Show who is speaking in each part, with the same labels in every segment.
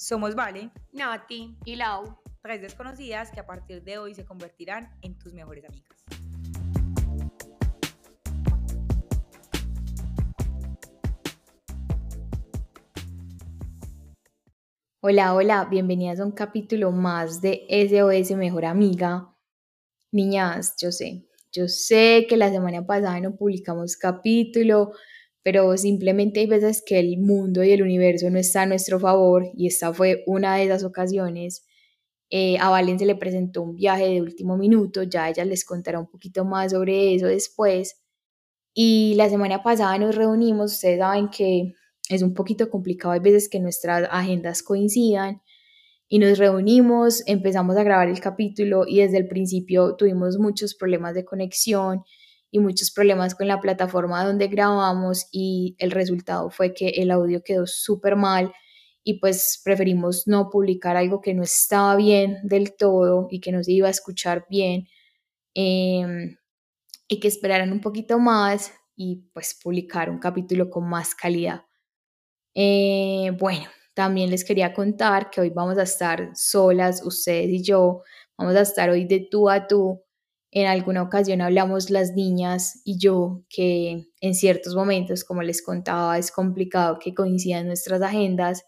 Speaker 1: Somos Vale,
Speaker 2: Nati y Lau.
Speaker 1: tres desconocidas que a partir de hoy se convertirán en tus mejores amigas.
Speaker 3: Hola, hola, bienvenidas a un capítulo más de SOS Mejor Amiga. Niñas, yo sé, yo sé que la semana pasada no publicamos capítulo, pero simplemente hay veces que el mundo y el universo no está a nuestro favor y esta fue una de esas ocasiones. Eh, a Valen se le presentó un viaje de último minuto, ya ella les contará un poquito más sobre eso después. Y la semana pasada nos reunimos, ustedes saben que es un poquito complicado, hay veces que nuestras agendas coincidan y nos reunimos, empezamos a grabar el capítulo y desde el principio tuvimos muchos problemas de conexión y muchos problemas con la plataforma donde grabamos y el resultado fue que el audio quedó súper mal y pues preferimos no publicar algo que no estaba bien del todo y que no se iba a escuchar bien em, y que esperaran un poquito más y pues publicar un capítulo con más calidad. Eh, bueno, también les quería contar que hoy vamos a estar solas, ustedes y yo, vamos a estar hoy de tú a tú. En alguna ocasión hablamos las niñas y yo que en ciertos momentos, como les contaba, es complicado que coincidan nuestras agendas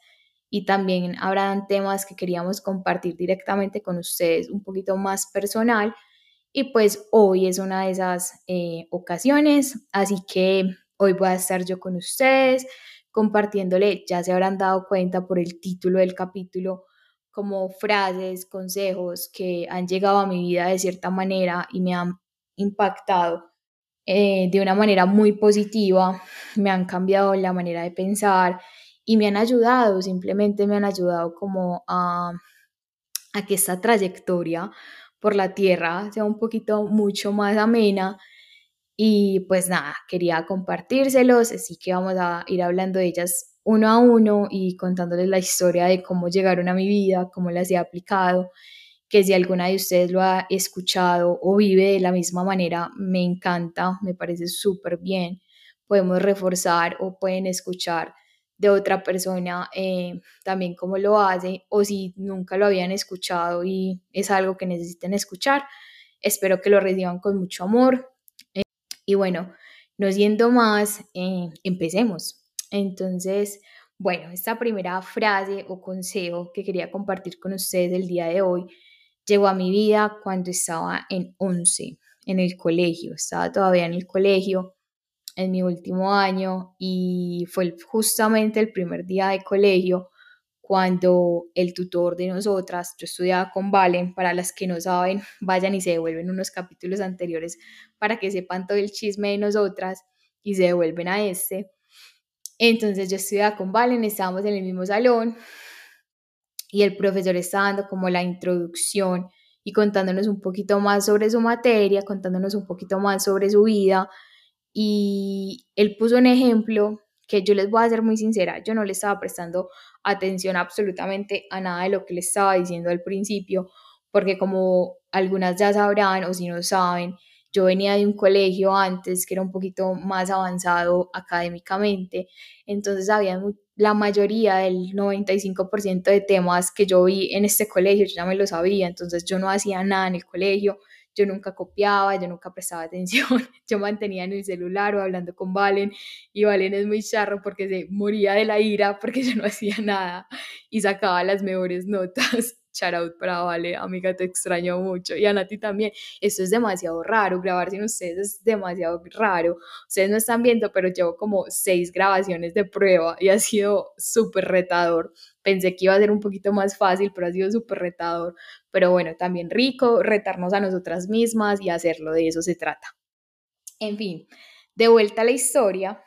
Speaker 3: y también habrán temas que queríamos compartir directamente con ustedes un poquito más personal. Y pues hoy es una de esas eh, ocasiones, así que hoy voy a estar yo con ustedes compartiéndole, ya se habrán dado cuenta por el título del capítulo, como frases, consejos que han llegado a mi vida de cierta manera y me han impactado eh, de una manera muy positiva, me han cambiado la manera de pensar y me han ayudado, simplemente me han ayudado como a, a que esta trayectoria por la tierra sea un poquito mucho más amena. Y pues nada, quería compartírselos, así que vamos a ir hablando de ellas uno a uno y contándoles la historia de cómo llegaron a mi vida, cómo las he aplicado, que si alguna de ustedes lo ha escuchado o vive de la misma manera, me encanta, me parece súper bien. Podemos reforzar o pueden escuchar de otra persona eh, también cómo lo hace o si nunca lo habían escuchado y es algo que necesiten escuchar. Espero que lo reciban con mucho amor, y bueno, no siendo más, eh, empecemos. Entonces, bueno, esta primera frase o consejo que quería compartir con ustedes el día de hoy llegó a mi vida cuando estaba en 11, en el colegio. Estaba todavía en el colegio en mi último año y fue justamente el primer día de colegio cuando el tutor de nosotras, yo estudiaba con Valen, para las que no saben, vayan y se devuelven unos capítulos anteriores para que sepan todo el chisme de nosotras y se devuelven a este. Entonces yo estudiaba con Valen, estábamos en el mismo salón y el profesor estaba dando como la introducción y contándonos un poquito más sobre su materia, contándonos un poquito más sobre su vida. Y él puso un ejemplo que yo les voy a ser muy sincera, yo no le estaba prestando atención absolutamente a nada de lo que le estaba diciendo al principio, porque como algunas ya sabrán o si no saben, yo venía de un colegio antes que era un poquito más avanzado académicamente, entonces había la mayoría del 95% de temas que yo vi en este colegio, yo ya me lo sabía, entonces yo no hacía nada en el colegio, yo nunca copiaba, yo nunca prestaba atención, yo mantenía en el celular o hablando con Valen y Valen es muy charro porque se moría de la ira porque yo no hacía nada y sacaba las mejores notas. Shout out para Vale, amiga, te extraño mucho. Y a Nati también. Esto es demasiado raro, grabar sin ustedes es demasiado raro. Ustedes no están viendo, pero llevo como seis grabaciones de prueba y ha sido súper retador. Pensé que iba a ser un poquito más fácil, pero ha sido súper retador. Pero bueno, también rico, retarnos a nosotras mismas y hacerlo, de eso se trata. En fin, de vuelta a la historia.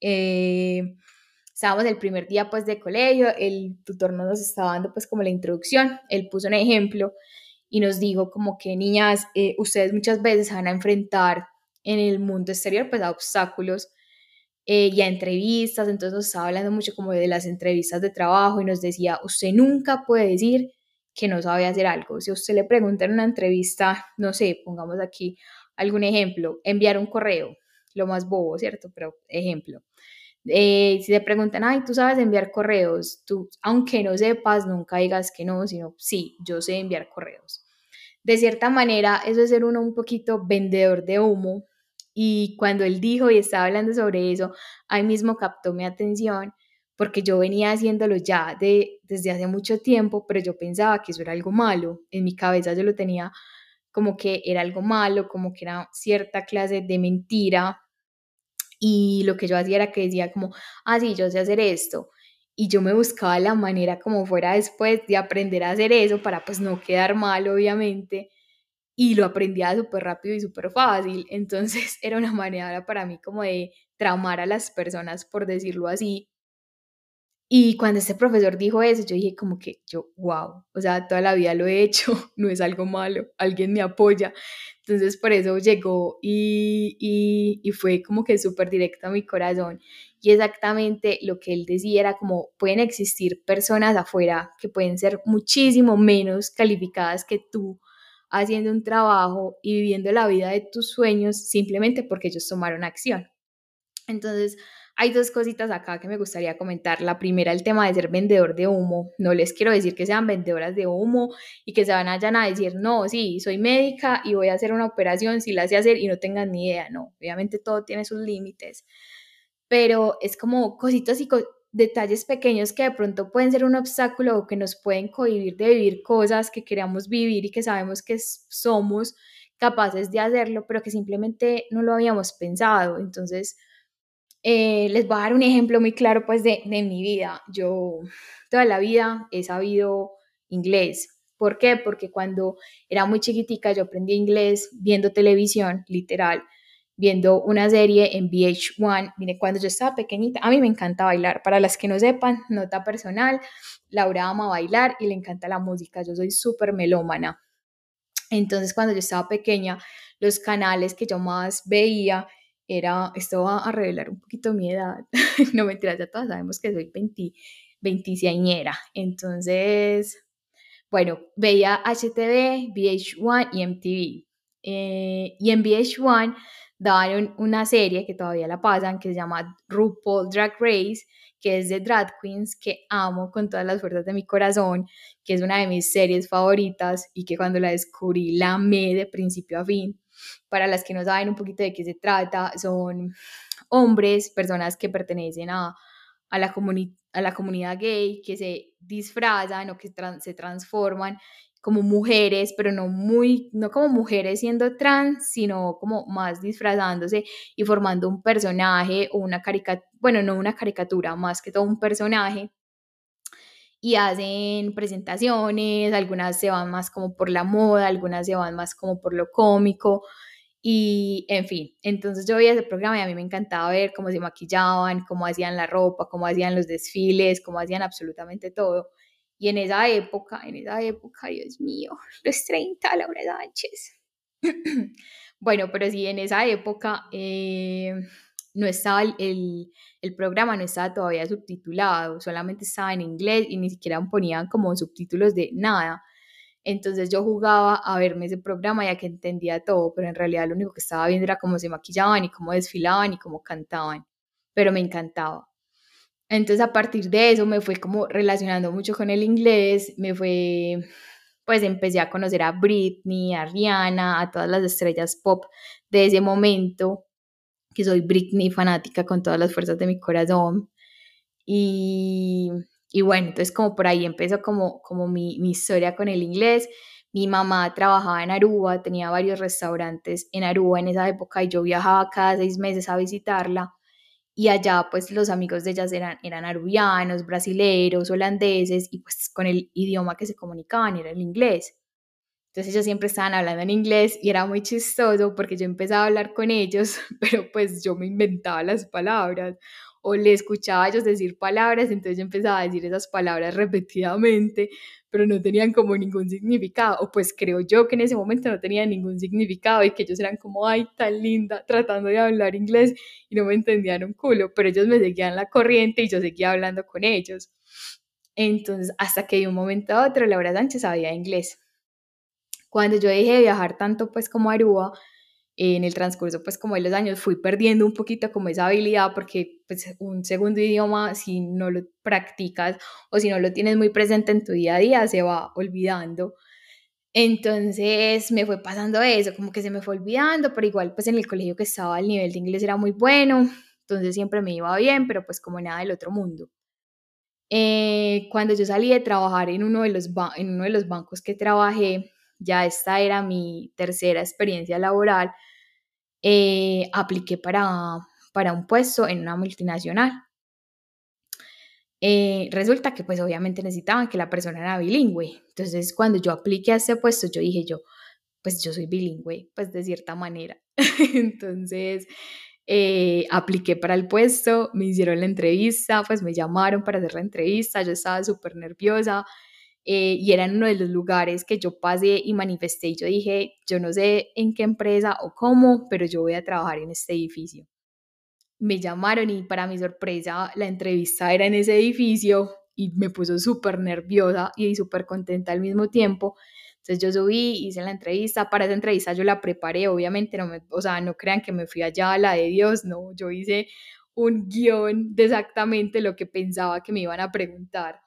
Speaker 3: Eh, estábamos el primer día pues de colegio, el tutor nos estaba dando pues como la introducción, él puso un ejemplo y nos dijo como que niñas, eh, ustedes muchas veces van a enfrentar en el mundo exterior pues a obstáculos eh, y a entrevistas, entonces nos estaba hablando mucho como de las entrevistas de trabajo y nos decía, usted nunca puede decir que no sabe hacer algo. Si usted le pregunta en una entrevista, no sé, pongamos aquí algún ejemplo, enviar un correo, lo más bobo, ¿cierto? Pero ejemplo, Eh, si te preguntan, ay, tú sabes enviar correos, tú, aunque no sepas, nunca digas que no, sino sí, yo sé enviar correos. De cierta manera, eso es ser uno un poquito vendedor de humo. Y cuando él dijo y estaba hablando sobre eso, ahí mismo captó mi atención porque yo venía haciéndolo ya de, desde hace mucho tiempo, pero yo pensaba que eso era algo malo. En mi cabeza yo lo tenía como que era algo malo, como que era cierta clase de mentira. Y lo que yo hacía era que decía como, ah, sí, yo sé hacer esto. Y yo me buscaba la manera como fuera después de aprender a hacer eso para pues no quedar mal, obviamente. Y lo aprendía súper rápido y súper fácil. Entonces era una manera para mí como de traumar a las personas, por decirlo así, y cuando este profesor dijo eso, yo dije como que yo, wow, o sea, toda la vida lo he hecho, no es algo malo, alguien me apoya. Entonces por eso llegó y, y, y fue como que súper directo a mi corazón. Y exactamente lo que él decía era como pueden existir personas afuera que pueden ser muchísimo menos calificadas que tú haciendo un trabajo y viviendo la vida de tus sueños simplemente porque ellos tomaron acción. Entonces, hay dos cositas acá que me gustaría comentar. La primera, el tema de ser vendedor de humo. No les quiero decir que sean vendedoras de humo y que se van allá a decir, no, sí, soy médica y voy a hacer una operación si la sé hacer y no tengan ni idea. No, obviamente todo tiene sus límites. Pero es como cositas y detalles pequeños que de pronto pueden ser un obstáculo o que nos pueden cohibir de vivir cosas que queremos vivir y que sabemos que somos capaces de hacerlo, pero que simplemente no lo habíamos pensado. Entonces, eh, les voy a dar un ejemplo muy claro pues de, de mi vida. Yo toda la vida he sabido inglés. ¿Por qué? Porque cuando era muy chiquitica yo aprendí inglés viendo televisión, literal, viendo una serie en VH1. Mire, cuando yo estaba pequeñita, a mí me encanta bailar. Para las que no sepan, nota personal, Laura ama bailar y le encanta la música. Yo soy súper melómana. Entonces, cuando yo estaba pequeña, los canales que yo más veía era, esto va a revelar un poquito mi edad, no mentiras, ya todas sabemos que soy 20, 26 entonces, bueno, veía HTV, VH1 y MTV. Eh, y en VH1 daban una serie que todavía la pasan, que se llama RuPaul Drag Race, que es de drag queens, que amo con todas las fuerzas de mi corazón, que es una de mis series favoritas y que cuando la descubrí la amé de principio a fin. Para las que no saben un poquito de qué se trata, son hombres, personas que pertenecen a, a, la, a la comunidad gay, que se disfrazan o que se transforman como mujeres, pero no muy, no como mujeres siendo trans, sino como más disfrazándose y formando un personaje o una caricatura, bueno, no una caricatura, más que todo un personaje. Y hacen presentaciones, algunas se van más como por la moda, algunas se van más como por lo cómico. Y en fin, entonces yo veía ese programa y a mí me encantaba ver cómo se maquillaban, cómo hacían la ropa, cómo hacían los desfiles, cómo hacían absolutamente todo. Y en esa época, en esa época, Dios mío, los 30, Laura Sánchez. bueno, pero sí, en esa época eh, no estaba el, el, programa, no estaba todavía subtitulado, solamente estaba en inglés y ni siquiera ponían como subtítulos de nada. Entonces yo jugaba a verme ese programa ya que entendía todo, pero en realidad lo único que estaba viendo era cómo se maquillaban y cómo desfilaban y cómo cantaban. Pero me encantaba. Entonces a partir de eso me fue como relacionando mucho con el inglés, me fue, pues empecé a conocer a Britney, a Rihanna, a todas las estrellas pop de ese momento, que soy Britney fanática con todas las fuerzas de mi corazón. Y, y bueno, entonces como por ahí empezó como, como mi, mi historia con el inglés. Mi mamá trabajaba en Aruba, tenía varios restaurantes en Aruba en esa época y yo viajaba cada seis meses a visitarla y allá pues los amigos de ellas eran, eran arubianos, brasileros, holandeses y pues con el idioma que se comunicaban era el inglés. Entonces ellos siempre estaban hablando en inglés y era muy chistoso porque yo empezaba a hablar con ellos, pero pues yo me inventaba las palabras o le escuchaba a ellos decir palabras, entonces yo empezaba a decir esas palabras repetidamente, pero no tenían como ningún significado, o pues creo yo que en ese momento no tenían ningún significado y que ellos eran como, ay, tan linda, tratando de hablar inglés y no me entendían un culo, pero ellos me seguían la corriente y yo seguía hablando con ellos. Entonces, hasta que de un momento a otro Laura Sánchez sabía inglés. Cuando yo dejé de viajar tanto pues como Aruba, en el transcurso pues como de los años fui perdiendo un poquito como esa habilidad porque pues un segundo idioma si no lo practicas o si no lo tienes muy presente en tu día a día se va olvidando. Entonces me fue pasando eso, como que se me fue olvidando, pero igual pues en el colegio que estaba el nivel de inglés era muy bueno, entonces siempre me iba bien, pero pues como nada del otro mundo. Eh, cuando yo salí de trabajar en uno de, los en uno de los bancos que trabajé, ya esta era mi tercera experiencia laboral, eh, apliqué para, para un puesto en una multinacional. Eh, resulta que pues obviamente necesitaban que la persona era bilingüe. Entonces cuando yo apliqué a ese puesto, yo dije yo, pues yo soy bilingüe, pues de cierta manera. Entonces eh, apliqué para el puesto, me hicieron la entrevista, pues me llamaron para hacer la entrevista, yo estaba súper nerviosa eh, y era uno de los lugares que yo pasé y manifesté y yo dije, yo no sé en qué empresa o cómo, pero yo voy a trabajar en este edificio. Me llamaron y para mi sorpresa la entrevista era en ese edificio y me puso súper nerviosa y súper contenta al mismo tiempo entonces yo subí, hice la entrevista, para esa entrevista yo la preparé, obviamente, no me, o sea, no crean que me fui allá a la de Dios, no, yo hice un guion de exactamente lo que pensaba que me iban a preguntar.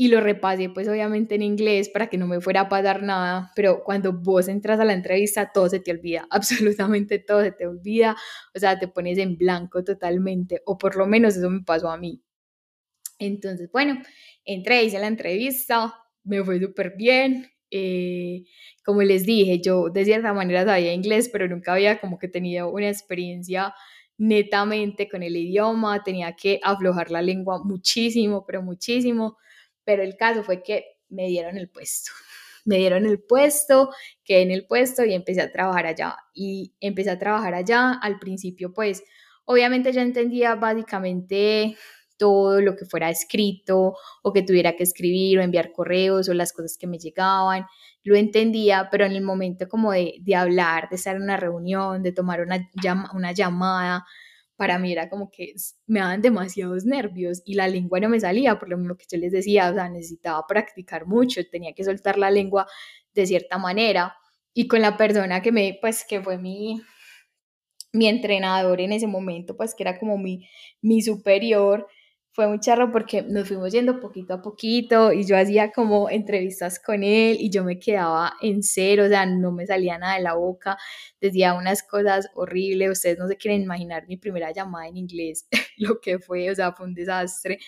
Speaker 3: Y lo repasé pues obviamente en inglés para que no me fuera a pasar nada, pero cuando vos entras a la entrevista todo se te olvida, absolutamente todo se te olvida, o sea, te pones en blanco totalmente, o por lo menos eso me pasó a mí. Entonces, bueno, entré, hice la entrevista, me fue súper bien, eh, como les dije, yo de cierta manera sabía inglés, pero nunca había como que tenido una experiencia netamente con el idioma, tenía que aflojar la lengua muchísimo, pero muchísimo, pero el caso fue que me dieron el puesto, me dieron el puesto, quedé en el puesto y empecé a trabajar allá. Y empecé a trabajar allá, al principio pues obviamente yo entendía básicamente todo lo que fuera escrito o que tuviera que escribir o enviar correos o las cosas que me llegaban, lo entendía, pero en el momento como de, de hablar, de estar en una reunión, de tomar una, una llamada, para mí era como que me daban demasiados nervios y la lengua no me salía, por lo que yo les decía, o sea, necesitaba practicar mucho, tenía que soltar la lengua de cierta manera. Y con la persona que me, pues que fue mi, mi entrenador en ese momento, pues que era como mi, mi superior, fue muy charro porque nos fuimos yendo poquito a poquito y yo hacía como entrevistas con él y yo me quedaba en cero, o sea, no me salía nada de la boca, decía unas cosas horribles, ustedes no se quieren imaginar mi primera llamada en inglés, lo que fue, o sea, fue un desastre,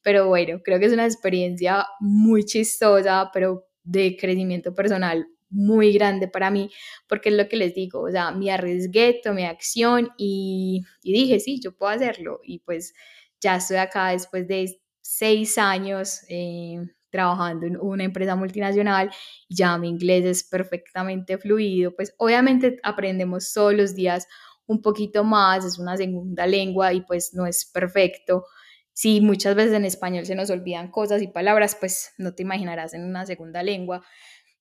Speaker 3: pero bueno, creo que es una experiencia muy chistosa, pero de crecimiento personal muy grande para mí, porque es lo que les digo, o sea, me arriesgué, tomé acción y, y dije, sí, yo puedo hacerlo y pues ya estoy acá después de seis años eh, trabajando en una empresa multinacional, ya mi inglés es perfectamente fluido, pues obviamente aprendemos todos los días un poquito más, es una segunda lengua y pues no es perfecto. Si muchas veces en español se nos olvidan cosas y palabras, pues no te imaginarás en una segunda lengua.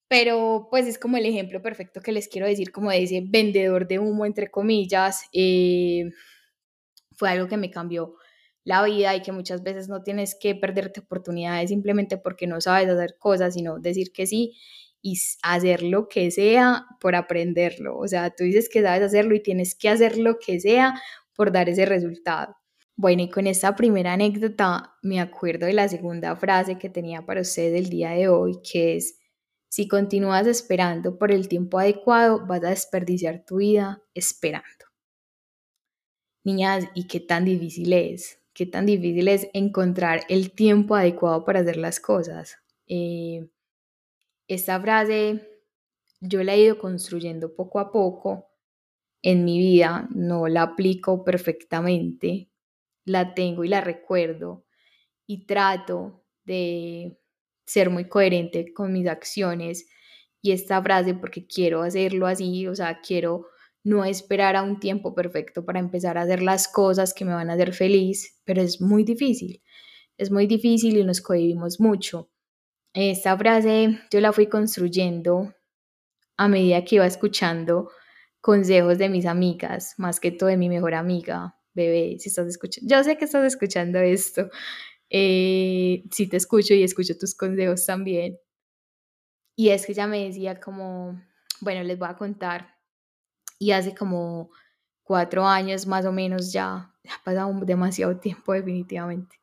Speaker 3: Pero pues es como el ejemplo perfecto que les quiero decir, como de ese vendedor de humo, entre comillas. Eh, fue algo que me cambió la vida y que muchas veces no tienes que perderte oportunidades simplemente porque no sabes hacer cosas, sino decir que sí y hacer lo que sea por aprenderlo. O sea, tú dices que sabes hacerlo y tienes que hacer lo que sea por dar ese resultado. Bueno, y con esta primera anécdota me acuerdo de la segunda frase que tenía para ustedes el día de hoy, que es, si continúas esperando por el tiempo adecuado, vas a desperdiciar tu vida esperando. Niñas, ¿y qué tan difícil es? Qué tan difícil es encontrar el tiempo adecuado para hacer las cosas. Eh, esta frase yo la he ido construyendo poco a poco en mi vida, no la aplico perfectamente, la tengo y la recuerdo y trato de ser muy coherente con mis acciones y esta frase porque quiero hacerlo así, o sea, quiero no esperar a un tiempo perfecto para empezar a hacer las cosas que me van a hacer feliz, pero es muy difícil, es muy difícil y nos cohibimos mucho. Esta frase yo la fui construyendo a medida que iba escuchando consejos de mis amigas, más que todo de mi mejor amiga, bebé, si estás escuchando, yo sé que estás escuchando esto, eh, si te escucho y escucho tus consejos también. Y es que ella me decía como, bueno, les voy a contar y hace como cuatro años más o menos ya, ha pasado demasiado tiempo definitivamente,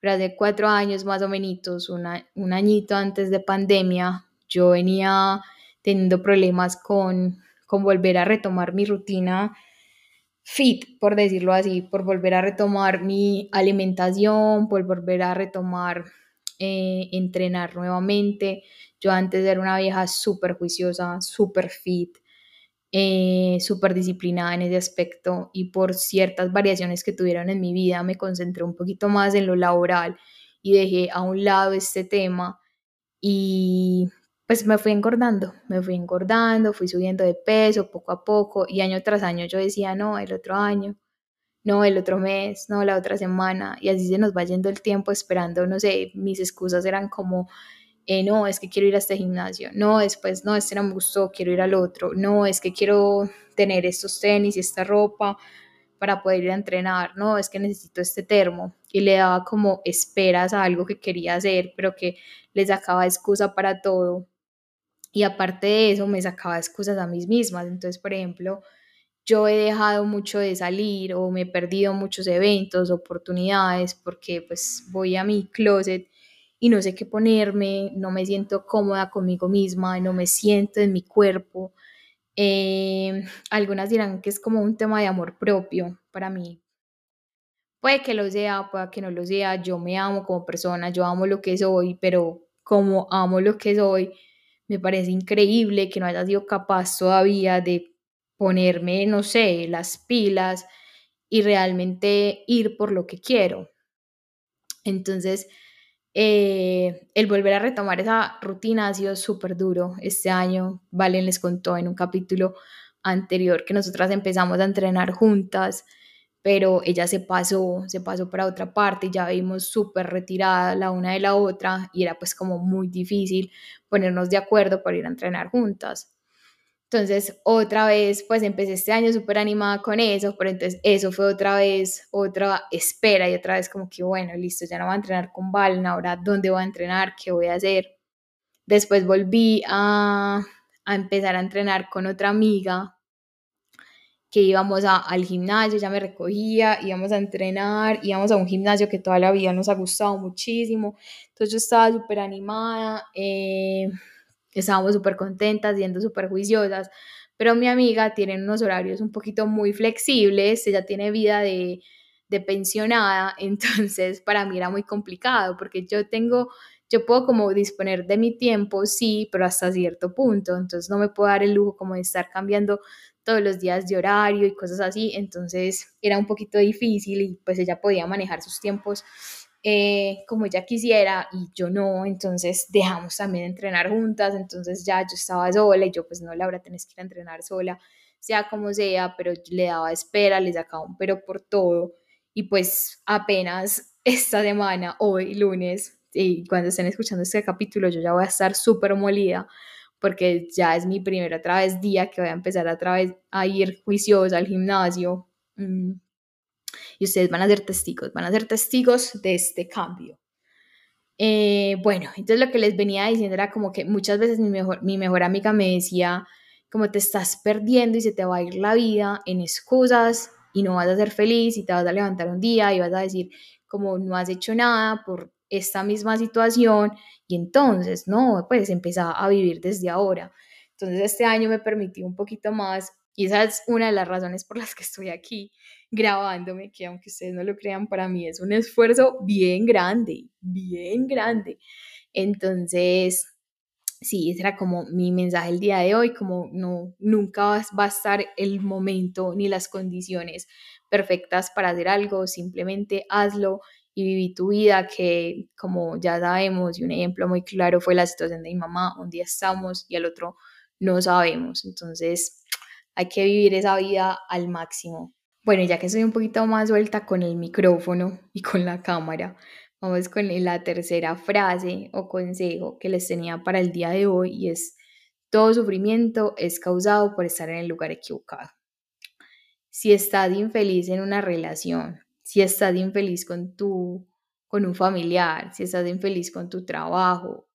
Speaker 3: pero hace cuatro años más o menos, un añito antes de pandemia, yo venía teniendo problemas con, con volver a retomar mi rutina fit, por decirlo así, por volver a retomar mi alimentación, por volver a retomar eh, entrenar nuevamente. Yo antes era una vieja súper juiciosa, súper fit, eh, súper disciplinada en ese aspecto y por ciertas variaciones que tuvieron en mi vida me concentré un poquito más en lo laboral y dejé a un lado este tema y pues me fui engordando, me fui engordando, fui subiendo de peso poco a poco y año tras año yo decía, no, el otro año, no, el otro mes, no, la otra semana y así se nos va yendo el tiempo esperando, no sé, mis excusas eran como, eh, no, es que quiero ir a este gimnasio, no, después, no, este no me gustó, quiero ir al otro, no, es que quiero tener estos tenis y esta ropa para poder ir a entrenar, no, es que necesito este termo y le daba como esperas a algo que quería hacer, pero que les sacaba excusa para todo y aparte de eso me sacaba excusas a mí mismas. Entonces, por ejemplo, yo he dejado mucho de salir o me he perdido muchos eventos, oportunidades, porque pues voy a mi closet y no sé qué ponerme, no me siento cómoda conmigo misma, no me siento en mi cuerpo. Eh, algunas dirán que es como un tema de amor propio para mí. Puede que lo sea, puede que no lo sea. Yo me amo como persona, yo amo lo que soy, pero como amo lo que soy, me parece increíble que no haya sido capaz todavía de ponerme, no sé, las pilas y realmente ir por lo que quiero. Entonces, eh, el volver a retomar esa rutina ha sido súper duro este año. Valen les contó en un capítulo anterior que nosotras empezamos a entrenar juntas pero ella se pasó, se pasó para otra parte, ya vimos súper retirada la una de la otra y era pues como muy difícil ponernos de acuerdo para ir a entrenar juntas. Entonces, otra vez, pues empecé este año súper animada con eso, pero entonces eso fue otra vez, otra espera y otra vez como que, bueno, listo, ya no voy a entrenar con Valen, ahora dónde voy a entrenar, qué voy a hacer. Después volví a, a empezar a entrenar con otra amiga que íbamos a, al gimnasio, ya me recogía, íbamos a entrenar, íbamos a un gimnasio que toda la vida nos ha gustado muchísimo. Entonces yo estaba súper animada, eh, estábamos súper contentas, siendo súper juiciosas, pero mi amiga tiene unos horarios un poquito muy flexibles, ella tiene vida de, de pensionada, entonces para mí era muy complicado porque yo tengo yo puedo como disponer de mi tiempo, sí, pero hasta cierto punto, entonces no me puedo dar el lujo como de estar cambiando todos los días de horario y cosas así, entonces era un poquito difícil y pues ella podía manejar sus tiempos eh, como ella quisiera y yo no, entonces dejamos también de entrenar juntas, entonces ya yo estaba sola y yo pues no, Laura, tenés que ir a entrenar sola, sea como sea, pero le daba espera, le sacaba un pero por todo y pues apenas esta semana, hoy lunes, y cuando estén escuchando este capítulo yo ya voy a estar súper molida porque ya es mi primera otra vez día que voy a empezar otra vez a ir juiciosa al gimnasio. Mm, y ustedes van a ser testigos, van a ser testigos de este cambio. Eh, bueno, entonces lo que les venía diciendo era como que muchas veces mi mejor, mi mejor amiga me decía, como te estás perdiendo y se te va a ir la vida en excusas y no vas a ser feliz y te vas a levantar un día y vas a decir como no has hecho nada por esta misma situación y entonces, no, pues empezaba a vivir desde ahora. Entonces este año me permitió un poquito más y esa es una de las razones por las que estoy aquí grabándome, que aunque ustedes no lo crean, para mí es un esfuerzo bien grande, bien grande. Entonces, sí, ese era como mi mensaje el día de hoy, como no, nunca va a estar el momento ni las condiciones perfectas para hacer algo, simplemente hazlo y viví tu vida, que como ya sabemos, y un ejemplo muy claro fue la situación de mi mamá, un día estamos y al otro no sabemos, entonces hay que vivir esa vida al máximo. Bueno, ya que soy un poquito más suelta con el micrófono y con la cámara, vamos con la tercera frase o consejo que les tenía para el día de hoy y es, todo sufrimiento es causado por estar en el lugar equivocado. Si estás infeliz en una relación, si estás infeliz con tu, con un familiar, si estás infeliz con tu trabajo,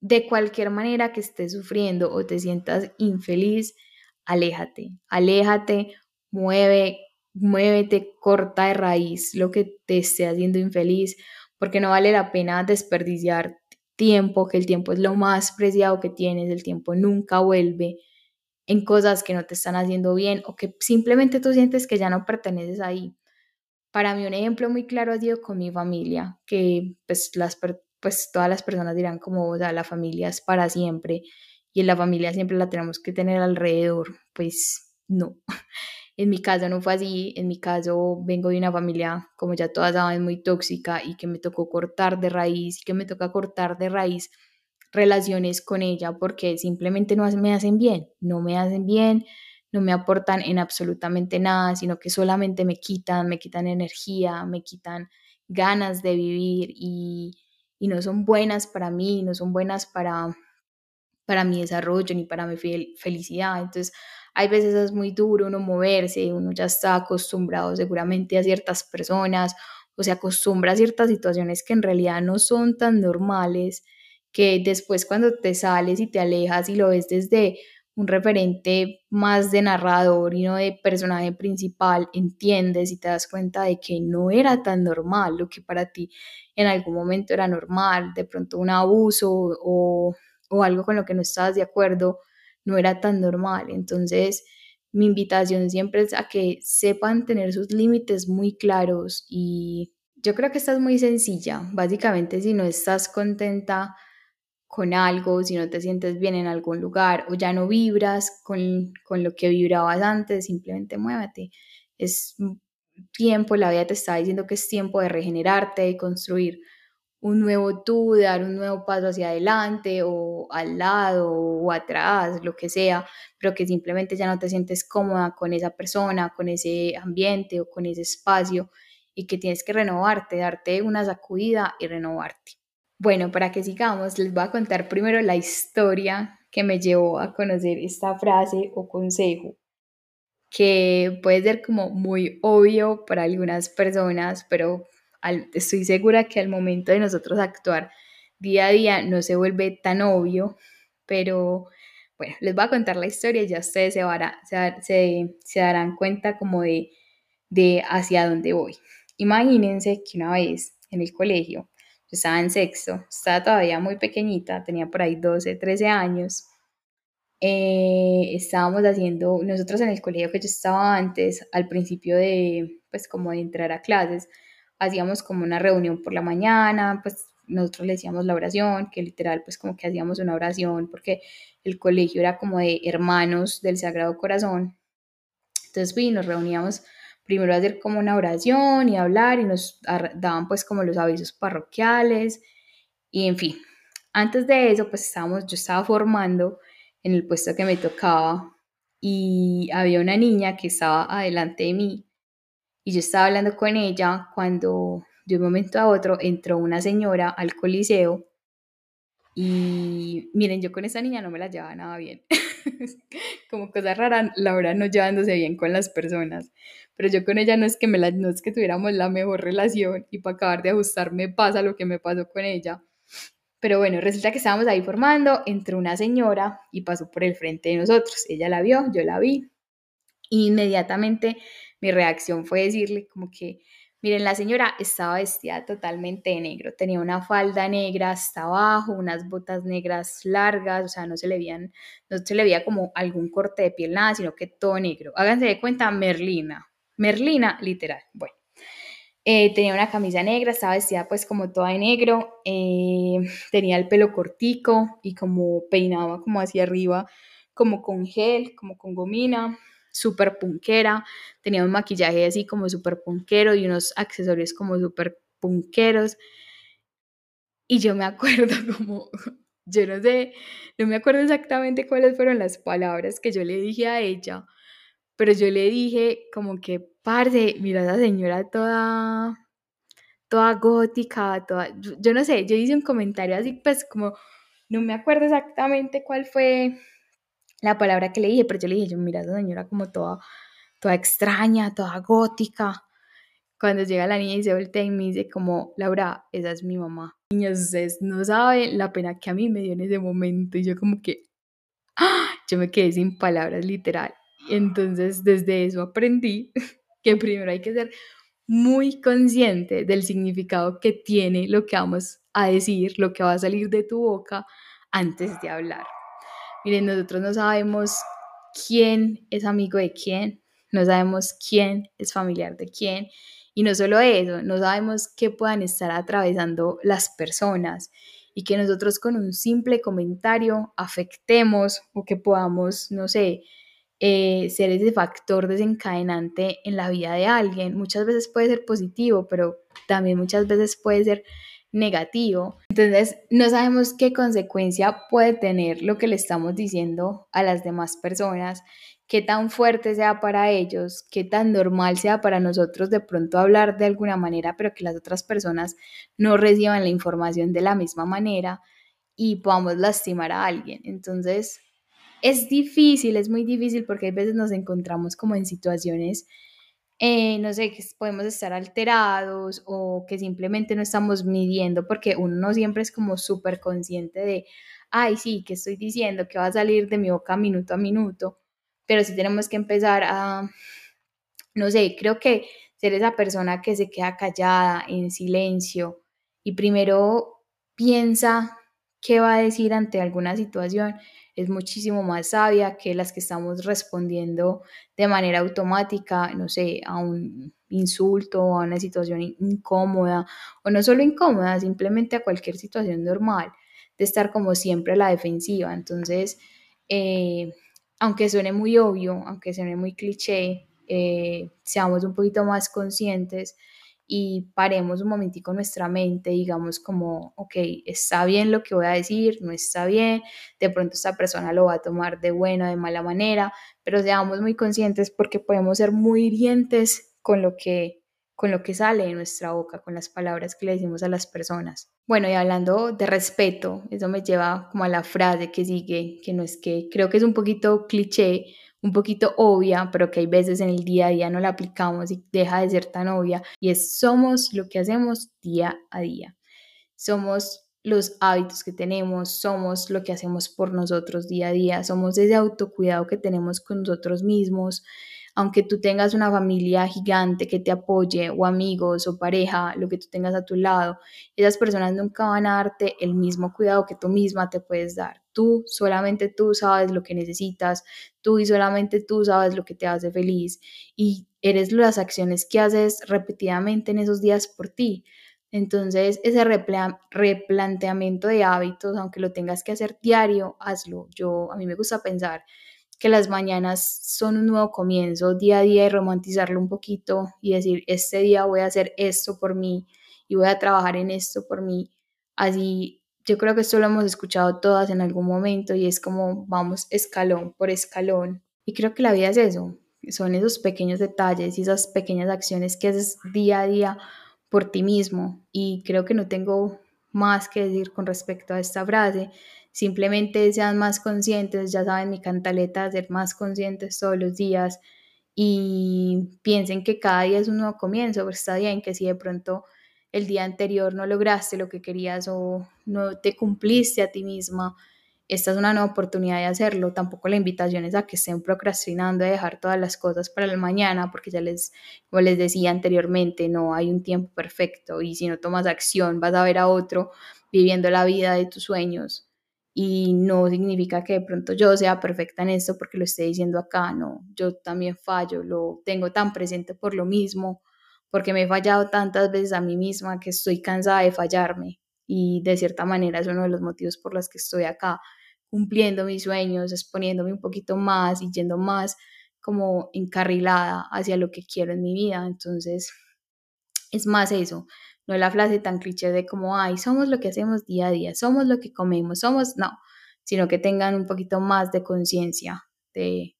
Speaker 3: de cualquier manera que estés sufriendo o te sientas infeliz, aléjate, aléjate, mueve, muévete, corta de raíz lo que te esté haciendo infeliz, porque no vale la pena desperdiciar tiempo, que el tiempo es lo más preciado que tienes, el tiempo nunca vuelve en cosas que no te están haciendo bien o que simplemente tú sientes que ya no perteneces ahí. Para mí un ejemplo muy claro ha sido con mi familia, que pues, las, pues todas las personas dirán como, o sea, la familia es para siempre y en la familia siempre la tenemos que tener alrededor. Pues no, en mi caso no fue así, en mi caso vengo de una familia, como ya todas saben, muy tóxica y que me tocó cortar de raíz y que me toca cortar de raíz relaciones con ella porque simplemente no me hacen bien, no me hacen bien, no me aportan en absolutamente nada, sino que solamente me quitan, me quitan energía, me quitan ganas de vivir y, no son buenas para mí, no son buenas para, para mi desarrollo ni para mi felicidad. Entonces, hay veces es muy duro uno moverse, uno ya está acostumbrado seguramente a ciertas personas o se acostumbra a ciertas situaciones que en realidad no son tan normales, que después cuando te sales y te alejas y lo ves desde un referente más de narrador y no de personaje principal, entiendes y te das cuenta de que no era tan normal lo que para ti en algún momento era normal, de pronto un abuso o, o algo con lo que no estabas de acuerdo, no era tan normal. Entonces, mi invitación siempre es a que sepan tener sus límites muy claros y yo creo que esta es muy sencilla. Básicamente, si no estás contenta con algo, si no te sientes bien en algún lugar o ya no vibras con, con lo que vibrabas antes, simplemente muévete. Es tiempo, la vida te está diciendo que es tiempo de regenerarte, de construir un nuevo tú, dar un nuevo paso hacia adelante o al lado o atrás, lo que sea, pero que simplemente ya no te sientes cómoda con esa persona, con ese ambiente o con ese espacio y que tienes que renovarte, darte una sacudida y renovarte. Bueno, para que sigamos, les voy a contar primero la historia que me llevó a conocer esta frase o consejo, que puede ser como muy obvio para algunas personas, pero estoy segura que al momento de nosotros actuar día a día no se vuelve tan obvio, pero bueno, les voy a contar la historia y ya ustedes se, se, se, darán cuenta como de, de hacia dónde voy. Imagínense que una vez en el colegio estaba en sexto, estaba todavía muy pequeñita, tenía por ahí 12, 13 años. Eh, estábamos haciendo, nosotros en el colegio que yo estaba antes, al principio de, pues como de entrar a clases, hacíamos como una reunión por la mañana, pues nosotros le decíamos la oración, que literal pues como que hacíamos una oración, porque el colegio era como de hermanos del Sagrado Corazón. Entonces, pues, nos reuníamos primero hacer como una oración y hablar y nos daban pues como los avisos parroquiales y en fin. Antes de eso pues estábamos, yo estaba formando en el puesto que me tocaba y había una niña que estaba adelante de mí y yo estaba hablando con ella cuando de un momento a otro entró una señora al coliseo y miren, yo con esa niña no me la llevaba nada bien. Como cosa rara, Laura no llevándose bien con las personas. Pero yo con ella no es que me la, no es que tuviéramos la mejor relación y para acabar de ajustarme pasa lo que me pasó con ella. Pero bueno, resulta que estábamos ahí formando, entró una señora y pasó por el frente de nosotros. Ella la vio, yo la vi. inmediatamente mi reacción fue decirle como que, Miren, la señora estaba vestida totalmente de negro, tenía una falda negra hasta abajo, unas botas negras largas, o sea, no se le veían, no se le veía como algún corte de piel, nada, sino que todo negro. Háganse de cuenta, Merlina, Merlina, literal. Bueno, eh, tenía una camisa negra, estaba vestida pues como toda de negro, eh, tenía el pelo cortico y como peinaba como hacia arriba, como con gel, como con gomina, súper punkera, tenía un maquillaje así como súper punkero y unos accesorios como súper punkeros. Y yo me acuerdo como, yo no sé, no me acuerdo exactamente cuáles fueron las palabras que yo le dije a ella, pero yo le dije como que, parce, mira a esa señora toda, toda gótica, toda, yo no sé, yo hice un comentario así, pues como, no me acuerdo exactamente cuál fue la palabra que le dije, pero yo le dije, yo, mira, esa señora como toda, toda extraña, toda gótica. Cuando llega la niña y se voltea y me dice como, Laura, esa es mi mamá. Niños, ustedes no saben la pena que a mí me dio en ese momento. Y yo como que, ¡ah! yo me quedé sin palabras, literal. Entonces, desde eso aprendí que primero hay que ser muy consciente del significado que tiene lo que vamos a decir, lo que va a salir de tu boca antes de hablar. Miren, nosotros no sabemos quién es amigo de quién, no sabemos quién es familiar de quién. Y no solo eso, no sabemos qué puedan estar atravesando las personas y que nosotros con un simple comentario afectemos o que podamos, no sé, eh, ser ese factor desencadenante en la vida de alguien. Muchas veces puede ser positivo, pero también muchas veces puede ser negativo. Entonces, no sabemos qué consecuencia puede tener lo que le estamos diciendo a las demás personas, qué tan fuerte sea para ellos, qué tan normal sea para nosotros de pronto hablar de alguna manera, pero que las otras personas no reciban la información de la misma manera y podamos lastimar a alguien. Entonces, es difícil, es muy difícil porque a veces nos encontramos como en situaciones eh, no sé, que podemos estar alterados o que simplemente no estamos midiendo porque uno no siempre es como súper consciente de, ay, sí, que estoy diciendo que va a salir de mi boca minuto a minuto, pero sí tenemos que empezar a, no sé, creo que ser esa persona que se queda callada, en silencio y primero piensa qué va a decir ante alguna situación es muchísimo más sabia que las que estamos respondiendo de manera automática, no sé, a un insulto a una situación incómoda, o no solo incómoda, simplemente a cualquier situación normal, de estar como siempre a la defensiva. Entonces, eh, aunque suene muy obvio, aunque suene muy cliché, eh, seamos un poquito más conscientes y paremos un momentico nuestra mente, digamos como, ok, está bien lo que voy a decir, no está bien, de pronto esta persona lo va a tomar de buena o de mala manera, pero seamos muy conscientes porque podemos ser muy hirientes con lo que con lo que sale de nuestra boca, con las palabras que le decimos a las personas. Bueno, y hablando de respeto, eso me lleva como a la frase que sigue, que no es que creo que es un poquito cliché, un poquito obvia, pero que hay veces en el día a día no la aplicamos y deja de ser tan obvia, y es somos lo que hacemos día a día. Somos los hábitos que tenemos, somos lo que hacemos por nosotros día a día, somos ese autocuidado que tenemos con nosotros mismos, aunque tú tengas una familia gigante que te apoye o amigos o pareja, lo que tú tengas a tu lado, esas personas nunca van a darte el mismo cuidado que tú misma te puedes dar. Tú, solamente tú sabes lo que necesitas, tú y solamente tú sabes lo que te hace feliz y eres las acciones que haces repetidamente en esos días por ti. Entonces, ese replanteamiento de hábitos, aunque lo tengas que hacer diario, hazlo. Yo, a mí me gusta pensar que las mañanas son un nuevo comienzo día a día y romantizarlo un poquito y decir, este día voy a hacer esto por mí y voy a trabajar en esto por mí. Así, yo creo que esto lo hemos escuchado todas en algún momento y es como vamos escalón por escalón. Y creo que la vida es eso, son esos pequeños detalles y esas pequeñas acciones que haces día a día por ti mismo. Y creo que no tengo más que decir con respecto a esta frase simplemente sean más conscientes, ya saben mi cantaleta, ser más conscientes todos los días y piensen que cada día es un nuevo comienzo, pero está bien que si de pronto el día anterior no lograste lo que querías o no te cumpliste a ti misma, esta es una nueva oportunidad de hacerlo. Tampoco la invitación es a que estén procrastinando, a dejar todas las cosas para el mañana, porque ya les, como les decía anteriormente, no hay un tiempo perfecto y si no tomas acción vas a ver a otro viviendo la vida de tus sueños y no significa que de pronto yo sea perfecta en esto porque lo esté diciendo acá, no, yo también fallo, lo tengo tan presente por lo mismo, porque me he fallado tantas veces a mí misma que estoy cansada de fallarme y de cierta manera es uno de los motivos por los que estoy acá, cumpliendo mis sueños, exponiéndome un poquito más y yendo más como encarrilada hacia lo que quiero en mi vida, entonces es más eso, no la frase tan cliché de como, ay, somos lo que hacemos día a día, somos lo que comemos, somos, no, sino que tengan un poquito más de conciencia de,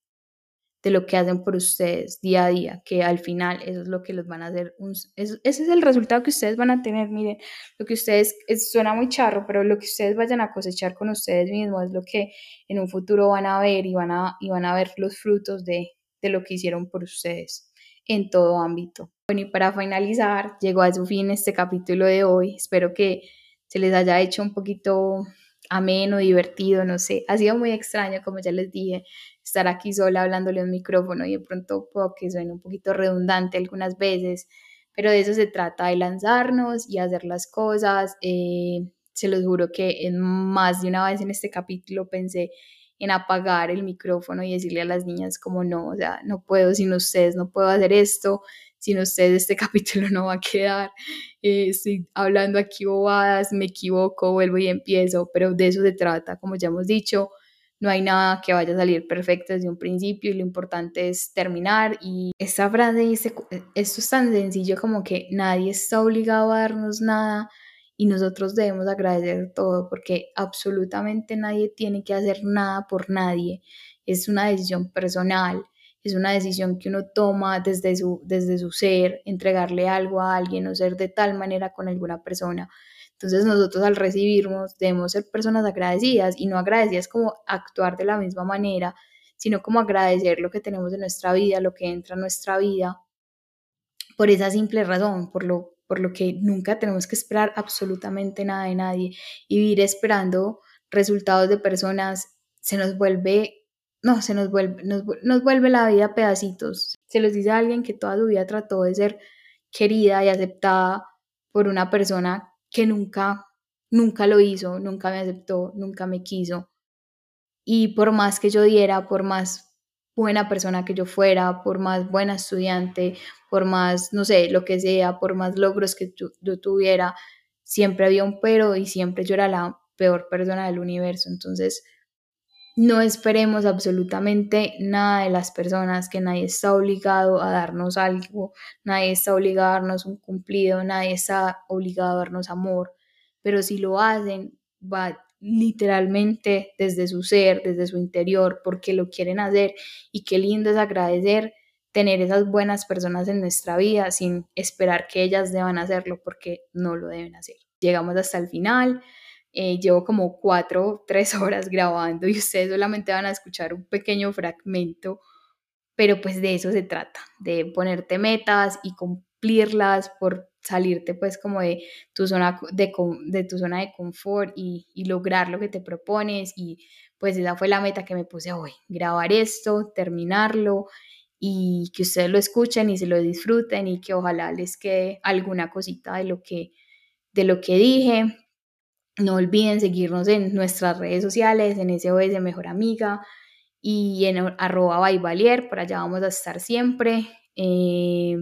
Speaker 3: de lo que hacen por ustedes día a día, que al final eso es lo que los van a hacer, ese es el resultado que ustedes van a tener, miren, lo que ustedes, suena muy charro, pero lo que ustedes vayan a cosechar con ustedes mismos es lo que en un futuro van a ver y van a, y van a ver los frutos de, de lo que hicieron por ustedes en todo ámbito. Bueno, y para finalizar, llegó a su fin este capítulo de hoy. Espero que se les haya hecho un poquito ameno, divertido, no sé. Ha sido muy extraño, como ya les dije, estar aquí sola hablándole un micrófono y de pronto puedo que suene un poquito redundante algunas veces, pero de eso se trata, de lanzarnos y hacer las cosas. Eh, se los juro que en más de una vez en este capítulo pensé en apagar el micrófono y decirle a las niñas como no, o sea, no puedo sin ustedes, no puedo hacer esto, sin ustedes este capítulo no va a quedar, eh, estoy hablando aquí bobadas, me equivoco, vuelvo y empiezo, pero de eso se trata, como ya hemos dicho, no hay nada que vaya a salir perfecto desde un principio y lo importante es terminar y esta frase dice, esto es tan sencillo como que nadie está obligado a darnos nada y nosotros debemos agradecer todo porque absolutamente nadie tiene que hacer nada por nadie, es una decisión personal es una decisión que uno toma desde su, desde su ser, entregarle algo a alguien o ser de tal manera con alguna persona. Entonces nosotros al recibirnos debemos ser personas agradecidas y no agradecidas como actuar de la misma manera, sino como agradecer lo que tenemos en nuestra vida, lo que entra en nuestra vida, por esa simple razón, por lo, por lo que nunca tenemos que esperar absolutamente nada de nadie y vivir esperando resultados de personas se nos vuelve no, se nos vuelve, nos, vuelve la vida a pedacitos. Se los dice a alguien que toda su vida trató de ser querida y aceptada por una persona que nunca, nunca lo hizo, nunca me aceptó, nunca me quiso. Y por más que yo diera, por más buena persona que yo fuera, por más buena estudiante, por más, no sé, lo que sea, por más logros que yo, yo tuviera, siempre había un pero y siempre yo era la peor persona del universo. Entonces, no esperemos absolutamente nada de las personas, que nadie está obligado a darnos algo, nadie está obligado a darnos un cumplido, nadie está obligado a darnos amor, pero si lo hacen, va literalmente desde su ser, desde su interior, porque lo quieren hacer y qué lindo es agradecer tener esas buenas personas en nuestra vida sin esperar que ellas deban hacerlo porque no lo deben hacer. Llegamos hasta el final. Eh, llevo como cuatro, tres horas grabando y ustedes solamente van a escuchar un pequeño fragmento, pero pues de eso se trata, de ponerte metas y cumplirlas por salirte pues como de tu zona de, de tu zona de confort y, lograr lo que te propones y pues esa fue la meta que me puse hoy, grabar esto, terminarlo y que ustedes lo escuchen y se lo disfruten y que ojalá les quede alguna cosita de lo que de lo que dije no olviden seguirnos en nuestras redes sociales, en SOS Mejor Amiga y en arroba Baivalier, por allá vamos a estar siempre. Eh,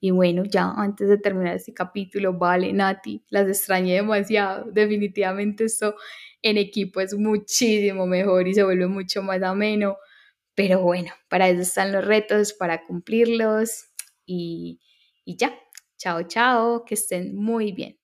Speaker 3: y bueno, ya antes de terminar este capítulo, vale, Nati, las extrañé demasiado. Definitivamente esto en equipo es muchísimo mejor y se vuelve mucho más ameno. Pero bueno, para eso están los retos, para cumplirlos. Y, y ya, chao, chao, que estén muy bien.